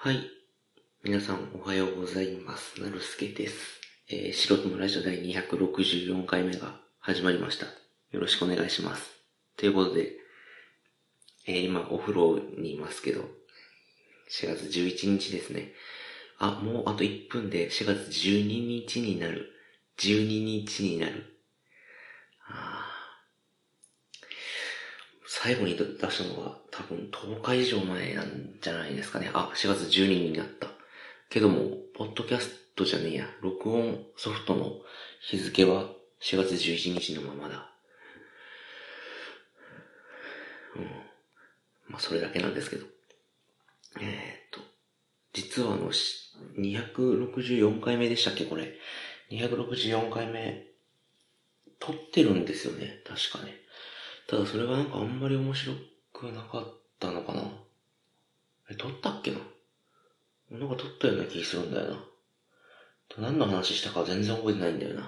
はい。皆さんおはようございます。なるすけです。えー、素人のラジオ第264回目が始まりました。よろしくお願いします。ということで、えー、今お風呂にいますけど、4月11日ですね。あ、もうあと1分で4月12日になる。12日になる。あ最後に出したのが多分10日以上前なんじゃないですかね。あ、4月12日になった。けども、ポッドキャストじゃねえや、録音ソフトの日付は4月11日のままだ。うん。まあ、それだけなんですけど。えー、っと、実はあの、264回目でしたっけ、これ。264回目、撮ってるんですよね、確かね。ただそれがなんかあんまり面白くなかったのかな。え、撮ったっけな？なんか撮ったような気するんだよな。何の話したか全然覚えてないんだよな。っ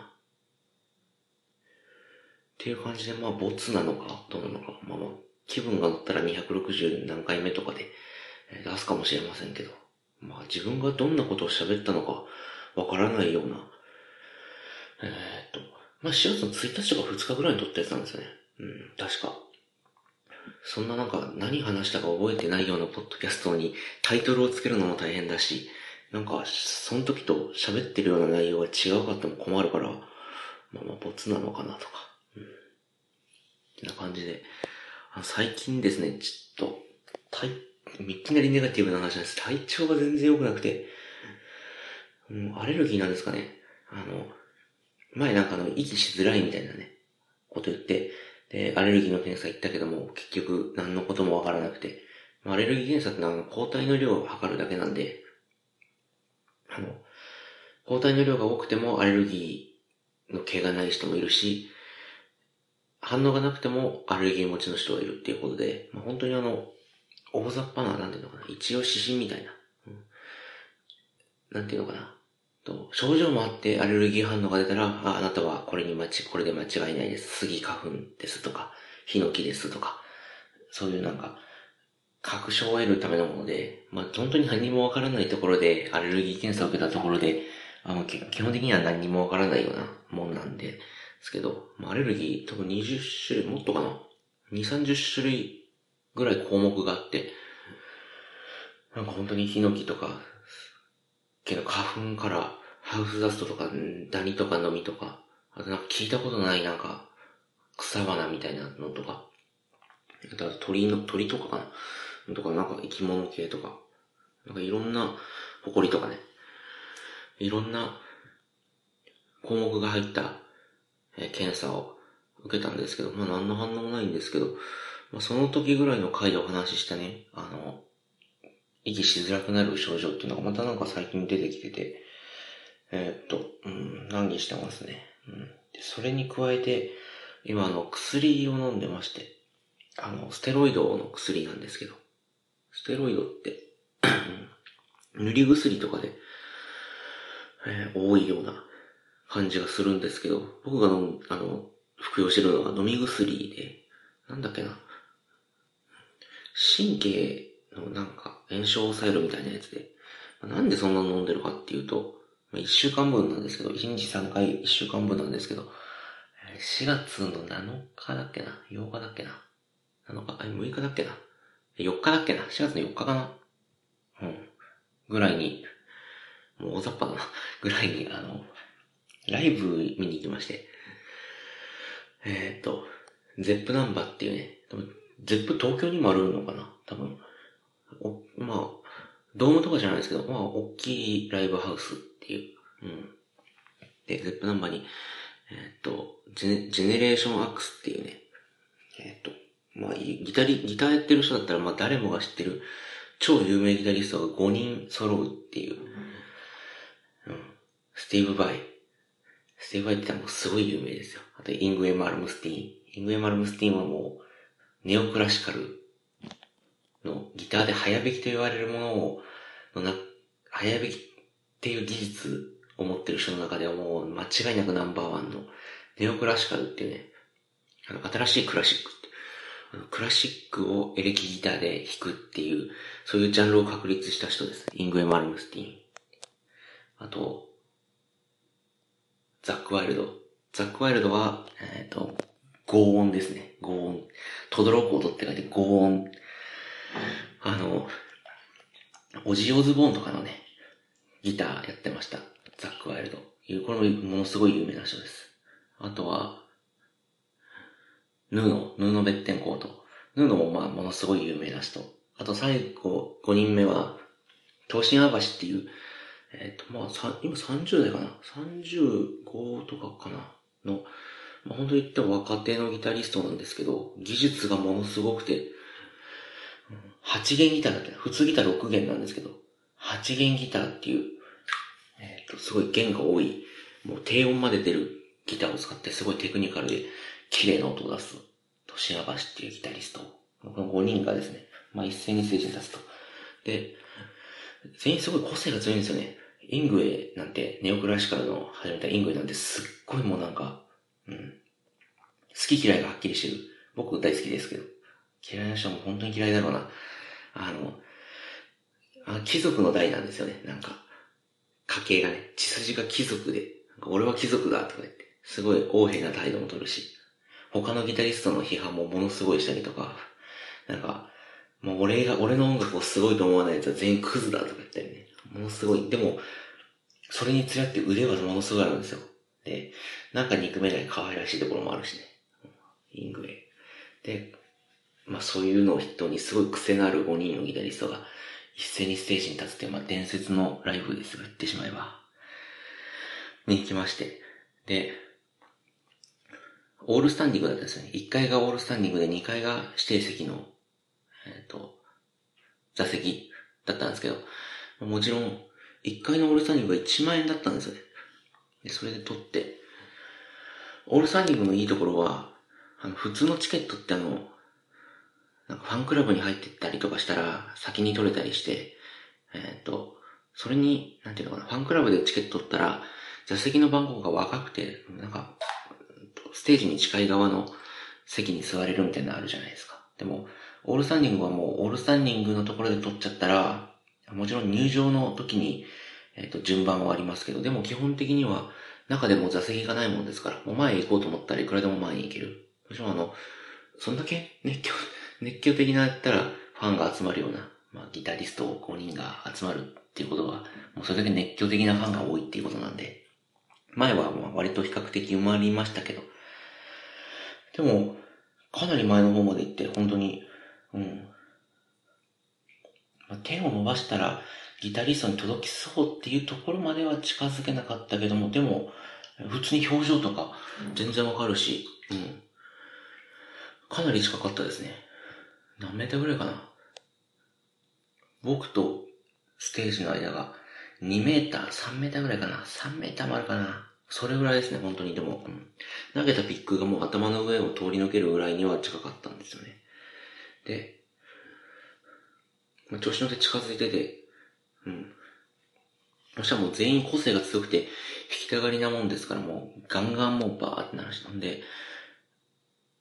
ていう感じで、まあ、ボツなのか、どうなのか。まあまあ、気分が乗ったら260何回目とかで出すかもしれませんけど。まあ、自分がどんなことを喋ったのかわからないような。えー、っと、まあ、4月の1日とか2日ぐらいに撮ったやつなんですよね。うん、確か。そんななんか何話したか覚えてないようなポッドキャストにタイトルをつけるのも大変だし、なんかその時と喋ってるような内容が違うかっても困るから、まあまあボツなのかなとか。うん。ってな感じで。あ最近ですね、ちょっと、体、いきなりネガティブな話なんです。体調が全然良くなくて、もう、アレルギーなんですかね。あの、前なんかの、息しづらいみたいなね、こと言って、で、アレルギーの検査行ったけども、結局何のこともわからなくて、アレルギー検査ってのは抗体の量を測るだけなんで、あの、抗体の量が多くてもアレルギーの毛がない人もいるし、反応がなくてもアレルギー持ちの人がいるっていうことで、まあ、本当にあの、大雑把な、なんていうのかな、一応指針みたいな、うん、なんていうのかな、と症状もあってアレルギー反応が出たら、あ、あなたはこれに間違、これで間違いないです。杉花粉ですとか、ヒノキですとか、そういうなんか、確証を得るためのもので、まあ、本当に何もわからないところで、アレルギー検査を受けたところで、あの、基本的には何もわからないようなもんなんで、ですけど、まあ、アレルギー多分20種類、もっとかな ?2、30種類ぐらい項目があって、なんか本当にヒノキとか、けど花粉からハウスダストとかダニとかノミとか、あとなんか聞いたことないなんか草花みたいなのとか、あとは鳥の、鳥とかかな。とかなんか生き物系とか、なんかいろんな埃とかね、いろんな項目が入った、えー検査を受けたんですけど、まあ何の反応もないんですけど、まあ、その時ぐらいの回でお話ししたね、あの、息しづらくなる症状っていうのがまたなんか最近出てきてて、えーっと、うん、難儀してますね。うん。で、それに加えて、今あの、薬を飲んでまして、あの、ステロイドの薬なんですけど、ステロイドって、塗り薬とかで、えー多いような感じがするんですけど、僕が飲む、あの、服用してるのは飲み薬で、なんだっけな、神経のなんか炎症を抑えるみたいなやつで、なんでそんな飲んでるかっていうと、まあ、1週間分なんですけど、1日3回1週間分なんですけど、4月の7日だっけな ?8 日だっけな ?7 日、あ、6日だっけな ?4 日だっけな ?4 月の4日かなうん。ぐらいに、もう大雑把だな。ぐらいに、あの、ライブ見に行きまして、えーっと、 Zepp なんばっていうね、多分 Zepp 東京にもあるのかな多分。おまあ、ドームとかじゃないですけど、まあ、大きいライブハウスっていう。うん。で、 Zepp なんばに、えーっと、ジェネジェネレーションアックスっていうね、えーっと、まあ、ギタリ、ギターやってる人だったら、まあ、誰もが知ってる、超有名ギタリストが5人揃うっていう。うん。スティーヴ・ヴァイ。スティーヴ・ヴァイってもうすごい有名ですよ。あと、イングウェイ・マルムスティーン。イングウェイ・マルムスティーンはもう、ネオクラシカルのギターで早弾きと言われるものを、のな、早弾きっていう技術を持ってる人の中ではもう間違いなくナンバーワンのネオクラシカルっていうね、あの、新しいクラシックって。クラシックをエレキギターで弾くっていう、そういうジャンルを確立した人です。イングエ・マルムスティン。あと、ザック・ワイルド。ザック・ワイルドは、えっ、ー、と、合音ですね。合音。とどろく音って書いて合音。あの、オジオズボーンとかのね、ギターやってました。ザック・ワイルド。これもものすごい有名な人です。あとは、ヌーノ、ヌーノ・ベッテンコート。ヌーノもまあものすごい有名な人。あと最後、5人目は、東進アバシっていう、えっ、ー、と、まあ、今30代かな ?35 とかかな？の、まあ、本当に言っても若手のギタリストなんですけど、技術がものすごくて、8弦ギターだって、普通ギター6弦なんですけど、8弦ギターっていう、えっ、ー、と、すごい弦が多い、もう低音まで出るギターを使ってすごいテクニカルで綺麗な音を出す、年明しっていうギタリスト。この5人がですね、まあ一斉にステージに立つと。で、全員すごい個性が強いんですよね。イングエなんて、ネオクラシカルの始めたイングエなんてすっごいもうなんか、うん。好き嫌いがはっきりしてる。僕大好きですけど。嫌いな人も本当に嫌いだろうな。あの、あ貴族の代なんですよね。なんか、家系がね、血筋が貴族で、俺は貴族だとか言って、すごい横柄な態度も取るし、他のギタリストの批判もものすごいしたりとか、なんか、もう俺が、俺の音楽をすごいと思わない奴は全員クズだとか言ったりね。ものすごい。でも、それにつらって腕はものすごいあるんですよ。で、なんか憎めない可愛らしいところもあるしね。イングレイ。で、まあそういうのを筆頭にすごい癖のある5人のギタリストが一斉にステージに立つっていう、まあ伝説のライブですが言ってしまえば。に行きまして。で、オールスタンディングだったんですね。1階がオールスタンディングで2階が指定席の、えっ、ー、と、座席だったんですけど、もちろん、1階のオールスタンディングが1万円だったんですよね。で、それで取って、オールスタンディングのいいところは、あの、普通のチケットってあの、なんかファンクラブに入ってったりとかしたら、先に取れたりして、えっ、ー、と、それに、なんていうのかな、ファンクラブでチケット取ったら、座席の番号が若くて、なんか、ステージに近い側の席に座れるみたいなのあるじゃないですか。でも、オールスタンディングはもう、オールスタンディングのところで取っちゃったら、もちろん入場の時に、えっ、ー、と、順番はありますけど、でも基本的には、中でも座席がないもんですから、もう前へ行こうと思ったらいくらでも前に行ける。もちろんあの、そんだけ熱狂、熱狂的なやったら、ファンが集まるような、まあ、ギタリスト5人が集まるっていうことは、もうそれだけ熱狂的なファンが多いっていうことなんで、前はまあ割と比較的埋まりましたけど、でも、かなり前の方まで行って、本当に、うん。まあ、手を伸ばしたら、ギタリストに届きそうっていうところまでは近づけなかったけども、でも、普通に表情とか全然わかるし、うん。かなり近かったですね。何メーターぐらいかな。僕とステージの間が2メーター、3メーターぐらいかな。3メーターもあるかな。それぐらいですね、本当に。でも、うん、投げたピックがもう頭の上を通り抜けるぐらいには近かったんですよね。で、まあ、調子乗って近づいてて、うん。そしたらもう全員個性が強くて、弾きたがりなもんですから、もうガンガンもうバーって鳴らしたんで、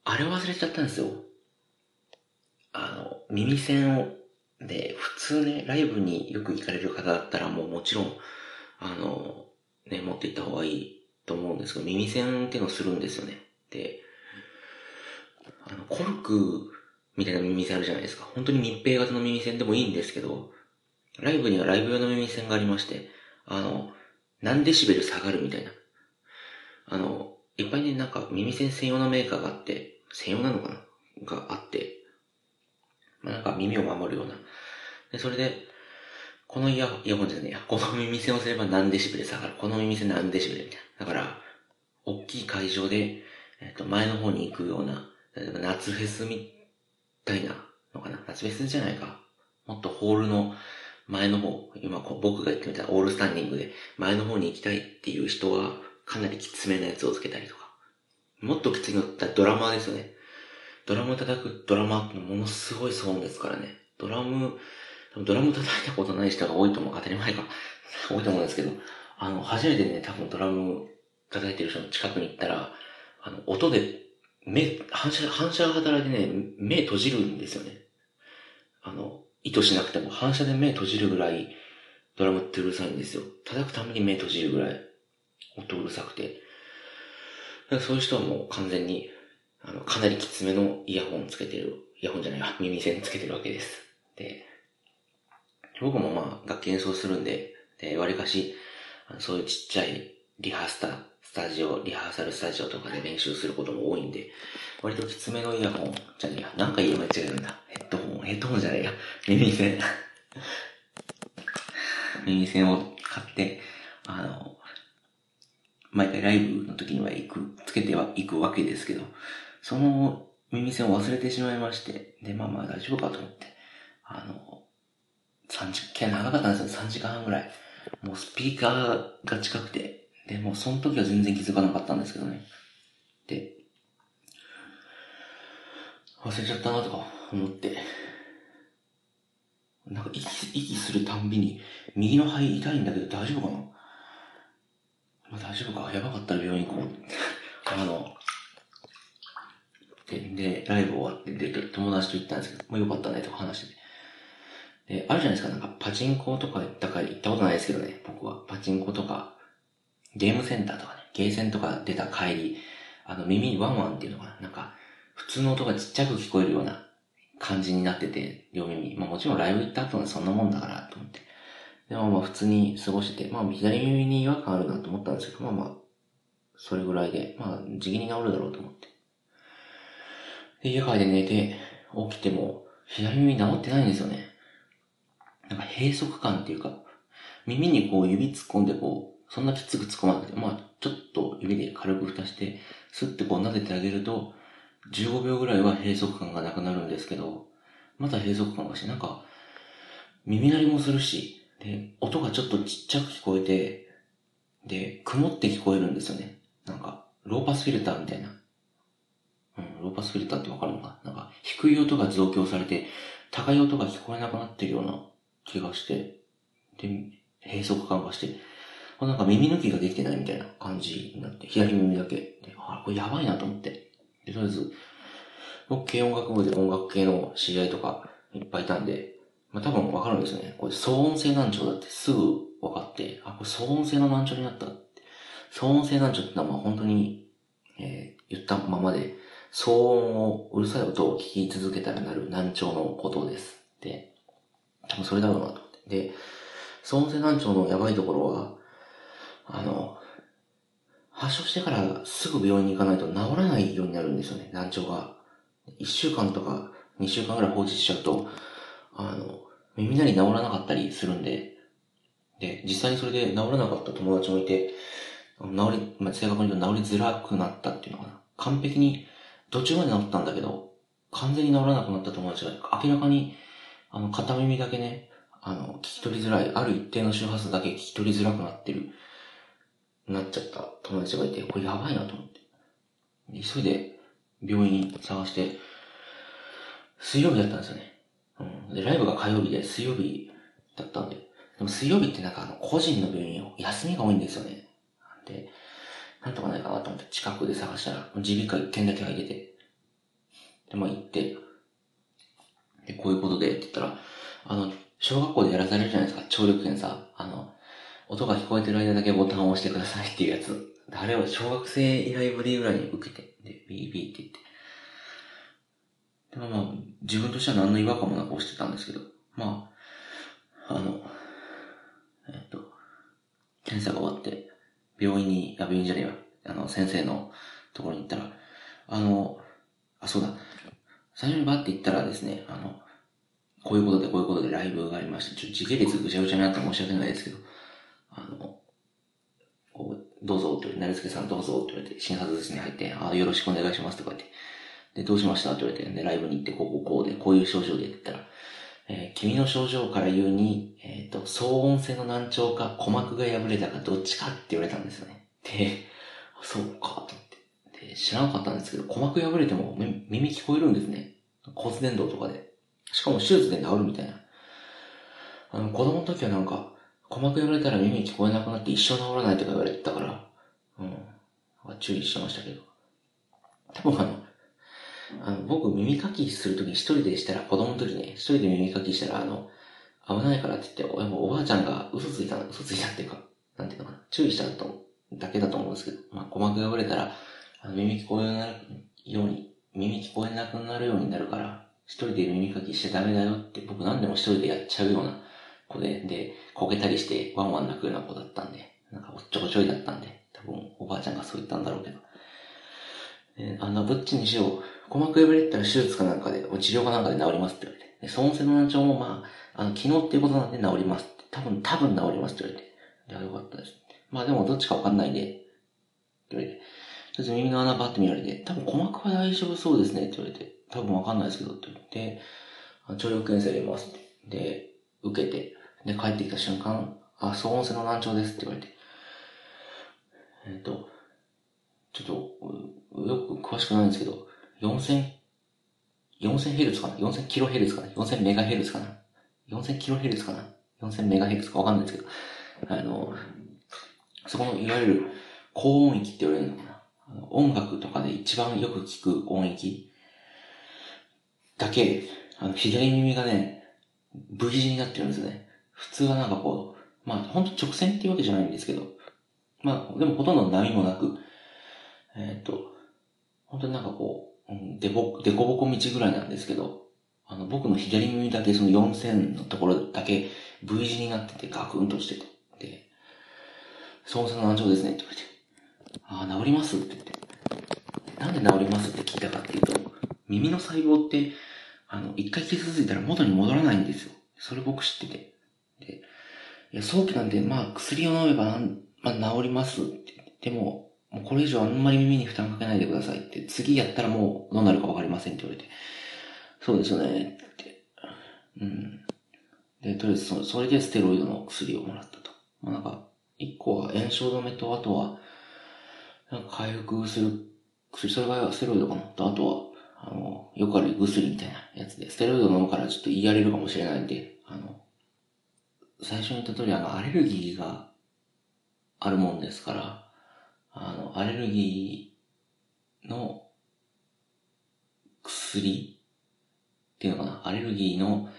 あれ忘れちゃったんですよ。あの、耳栓を、で、普通ね、ライブによく行かれる方だったらもうもちろん、あの、ね、持って行った方がいいと思うんですけど、耳栓ってのをするんですよね。で、あの、コルクみたいな耳栓あるじゃないですか。本当に密閉型の耳栓でもいいんですけど、ライブにはライブ用の耳栓がありまして、あの、何デシベル下がるみたいな。あの、いっぱいね、なんか耳栓専用のメーカーがあって、専用なのかな？があっ、耳を守るような。で、それで、このイヤホン、イヤホンじゃねえや。この耳栓をすれば何デシベル下がる。この耳栓何デシベルみたいな。だから、大きい会場で、えっ、と、前の方に行くような、例えば夏フェスみたいなのかな。夏フェスじゃないか。もっとホールの前の方、今こう僕が言ってみたオールスタンディングで前の方に行きたいっていう人はかなりきつめなやつをつけたりとか。もっときついのってドラマーですよね。ドラム叩くドラマーってものすごい騒音ですからね。ドラム、ドラム叩いたことない人が多いと思う。当たり前か。多いと思うんですけど、あの、初めてね、多分ドラム叩いてる人の近くに行ったら、あの、音で目、反射、反射が働いてね、目閉じるんですよね。あの、意図しなくても反射で目閉じるぐらいドラムってうるさいんですよ。叩くために目閉じるぐらい音うるさくて。そういう人はもう完全に、あの、かなりきつめのイヤホンつけてる、イヤホンじゃないわ、耳栓つけてるわけです。で、僕もまあ楽器演奏するんで、で、割かし、そういうちっちゃいリハースタ、スタジオ、リハーサルスタジオとかで練習することも多いんで、割ときつめのイヤホンじゃねえや。なんか言え間違えるんだ。ヘッドホン、ヘッドホンじゃねえや。耳栓。耳栓を買って、あの、毎回ライブの時には行く、つけては行くわけですけど、その耳栓を忘れてしまいまして、で、まあまあ大丈夫かと思って、あの、3時間、長かったんですよ、3時間半ぐらい。もうスピーカーが近くて、で、もうその時は全然気づかなかったんですけどね。で、忘れちゃったなとか思って、なんか息、息するたんびに、右の肺痛いんだけど大丈夫かな？まあ、大丈夫かやばかったら病院行こう。あの、で、で、ライブ終わって出て、友達と行ったんですけど、まあよかったねとか話してて。で、あるじゃないですか、なんかパチンコとか行ったか行ったことないですけどね、僕は。パチンコとか、ゲームセンターとかね、ゲーセンとか出た帰り、あの耳にワンワンっていうのかな、なんか、普通の音がちっちゃく聞こえるような感じになってて、両耳。まあもちろんライブ行った後はそんなもんだからと思って。でもまあ普通に過ごしてて、まあ左耳に違和感あるなと思ったんですけど、まあまあ、それぐらいで、まあ時期に治るだろうと思って。で、家帰って寝て、起きても、左耳治ってないんですよね。なんか閉塞感っていうか、耳にこう指突っ込んでこう、そんなきつく突っ込まなくて、まあちょっと指で軽く蓋して、スッてこう撫でてあげると、15秒ぐらいは閉塞感がなくなるんですけど、また閉塞感がし、なんか、耳鳴りもするし、で、音がちょっとちっちゃく聞こえて、で、曇って聞こえるんですよね。なんか、ローパスフィルターみたいな。うん、ローパスフィルターってわかるのか？なんか、低い音が増強されて、高い音が聞こえなくなってるような気がして、で、閉塞感がして、なんか耳抜きができてないみたいな感じになって、左耳だけ。で、あ、これやばいなと思って。で、とりあえず、僕、軽音楽部で音楽系の知り合いとかいっぱいいたんで、まあ多分わかるんですよね。これ騒音性難聴だってすぐ分かって、あ、これ騒音性の難聴になった。騒音性難聴ってのはまあ本当に、えー、言ったままで、騒音を、うるさい音を聞き続けたらなる難聴のことです。で、多分それだろうなと思って。で、騒音性難聴のやばいところは、あの、発症してからすぐ病院に行かないと治らないようになるんですよね、難聴が。1週間とか2週間ぐらい放置しちゃうと、あの、耳鳴り治らなかったりするんで、で、実際にそれで治らなかった友達もいて、治り、まあ、正確に言うと治りづらくなったっていうのかな。完璧に途中まで治ったんだけど、完全に治らなくなった友達が明らかに、あの、片耳だけね、あの、聞き取りづらい、ある一定の周波数だけ聞き取りづらくなってるなっちゃった友達がいて、これやばいなと思って。急いで病院探して、水曜日だったんですよね。うん。で、ライブが火曜日で水曜日だったんで。でも水曜日ってなんかあの、個人の病院を休みが多いんですよね。で、なんとかないかなと思って近くで探したら、耳鼻科一件だけ入ってて。で、まあ行って、で、こういうことでって言ったら、あの、小学校でやらされるじゃないですか、聴力検査。あの、音が聞こえてる間だけボタンを押してくださいっていうやつ。あれを小学生以来ぶりぐらいに受けて、で、ビービーって言って。でもまあ、自分としては何の違和感もなく押してたんですけど、まあ、あの、えっと、検査が終わって、病院に、あ、病院じゃねえわ、あの、先生のところに行ったら、あの、あ、そうだ、最初にバッて行ったらですね、あの、こういうことでこういうことでライブがありまして、ちょっと時系列ぐちゃぐちゃになって申し訳ないですけど、あの、こう、どうぞって言われて、なるすけさんどうぞって言われて、診察室に入って、あよろしくお願いしますとか言って、で、どうしましたって言われて、で、ライブに行って、こうこうこうで、こういう症状でって言ったら、えー、君の症状から言うに、えっ、ー、と、騒音性の難聴か、鼓膜が破れたか、どっちかって言われたんですよね。で、そうか、と思って。で、知らなかったんですけど、鼓膜破れても耳聞こえるんですね。骨伝導とかで。しかも手術で治るみたいな。あの、子供の時はなんか、鼓膜破れたら耳聞こえなくなって一生治らないとか言われてたから、うん。注意してましたけど。多分あの、あの、僕耳かきするとき一人でしたら、子供の時ね、一人で耳かきしたら、あの、危ないからって言って、おおばあちゃんが嘘ついた、嘘ついたっていうか、なんていうのかな、注意したとだけだと思うんですけど、まあ、鼓膜が折れたら、あの耳聞こえなるように、耳聞こえなくなるようになるから、一人で耳かきしちゃダメだよって僕何でも一人でやっちゃうような子で、で、こけたりしてワンワン泣くような子だったんで、なんかおっちょこちょいだったんで、多分おばあちゃんがそう言ったんだろうけど。えあの、どっちにしよう。鼓膜破れたら手術かなんかで、治療かなんかで治りますって言われて。で、損性の難聴もまあ、あの、昨日っていうことなんで治りますって。多分、多分治りますって言われて。いや、よかったです。まあでもどっちかわかんないんで、って言われて。とりあえず耳の穴バッて見られて、多分鼓膜は大丈夫そうですねって言われて、多分わかんないですけどって言って、聴力検査入れますって。で、受けて、で、帰ってきた瞬間、あ、騒音性の難聴ですって言われて。えっ、ー、と、ちょっと、よく詳しくないんですけど、4000、4000ヘルツかな ?4000 キロヘルツかな ?4000 メガヘルツかな ?4000 キロヘルツかな ?4000 メガヘルツかわかんないですけど、あの、そこのいわゆる高音域って言われるのかな？音楽とかで一番よく聞く音域だけ、あの、左耳がね、V 字になってるんですね。普通はなんかこう、まあ、ほんと直線っていうわけじゃないんですけど、まあ、でもほとんど波もなく、えっ、ー、と、本当になんかこう、でぼ、でこぼこ道ぐらいなんですけど、あの、僕の左耳だけその4000のところだけ V 字になっててガクンとしてて、で、そもそも難聴ですねって言われて、ああ、治りますって言って。なんで治ります？って聞いたかっていうと、耳の細胞って、あの、一回傷ついたら元に戻らないんですよ。それ僕知ってて。で、いや、早期なんで、まあ、薬を飲めば、まあ、治りますって。でも、もうこれ以上あんまり耳に負担かけないでくださいって。次やったらもうどうなるかわかりませんって言われて。そうですよねって。うん。で、とりあえずそ、それでステロイドの薬をもらったと。まあ、なんか、一個は炎症止めと、あとは、なんか回復する薬、それがステロイドかなと、あとは、あの、よくある薬みたいなやつで、ステロイド飲むからちょっと言い荒れるかもしれないんで、あの、最初に言った通り、あの、アレルギーがあるもんですから、あの、アレルギーの薬っていうのかな、アレルギーの、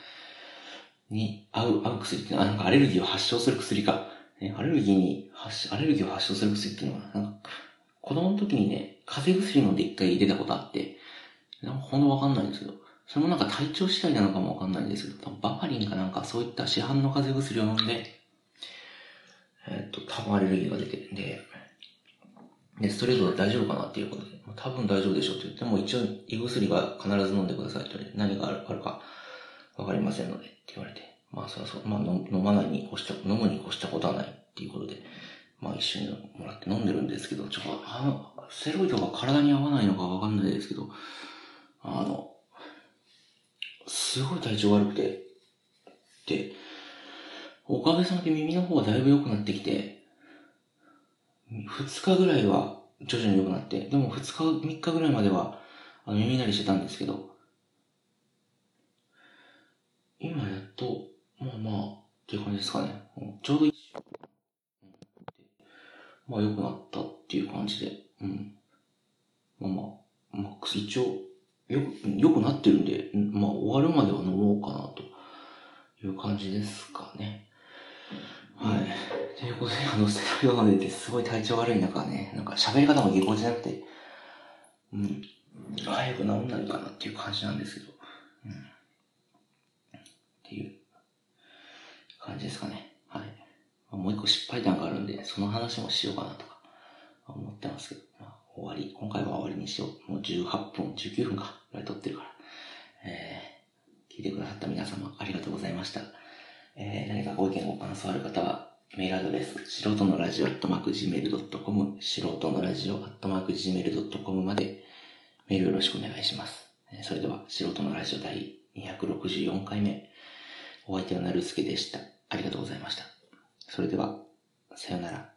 に合う、合う薬っていうの？は、なんかアレルギーを発症する薬か。ね、アレルギーに発、アレルギーを発症する薬っていうのは、な？んか、子供の時にね、風邪薬飲んで一回出たことあって、なんかほんとわかんないんですけど、それもなんか体調次第なのかもわかんないんですけど、バファリンかなんかそういった市販の風邪薬を飲んで、えっと、多分アレルギーが出てるんで、で、ストレート大丈夫かなっていうことで、多分大丈夫でしょうって言って、も一応胃薬は必ず飲んでくださいって言われて、何があるかわかりませんのでって言われて、まあそうそう、まあ飲まないに越した、飲むに越したことはないっていうことで、まあ一緒にもらって飲んでるんですけど、ちょっと、あの、ステロイドが体に合わないのかわかんないですけど、あの、すごい体調悪くて、で、おかげさまで耳の方がだいぶ良くなってきて、二日ぐらいは徐々に良くなって、でも二日、三日ぐらいまでは、あの、耳鳴りしてたんですけど、今やっと、まあまあ、っていう感じですかね。ちょうど一週。まあ良くなったっていう感じで、うん。まあまあ、まあ、一応、よ、良くなってるんで、まあ終わるまでは飲もうかなという感じですかね。はい。ということで、あの、ステロイド飲んでてすごい体調悪い中ね、なんか喋り方も下校じゃなくて、うん、早く治んないかなっていう感じなんですけど、うん。っていう感じですかね。はい。もう一個失敗談があるんで、その話もしようかなとか思ってますけど、まあ、終わり、今回は終わりにしよう。もう18分、19分か、ぐらい撮ってるから。えー、聞いてくださった皆様、ありがとうございました。えー、何かご意見ご感想ある方は、メールアドレス、素人のラジオアットマーク Gmail.com、素人のラジオアットマーク Gmail.com までメールよろしくお願いします。それでは、素人のラジオ第264回目、お相手はなるすけでした。ありがとうございました。それでは、さよなら。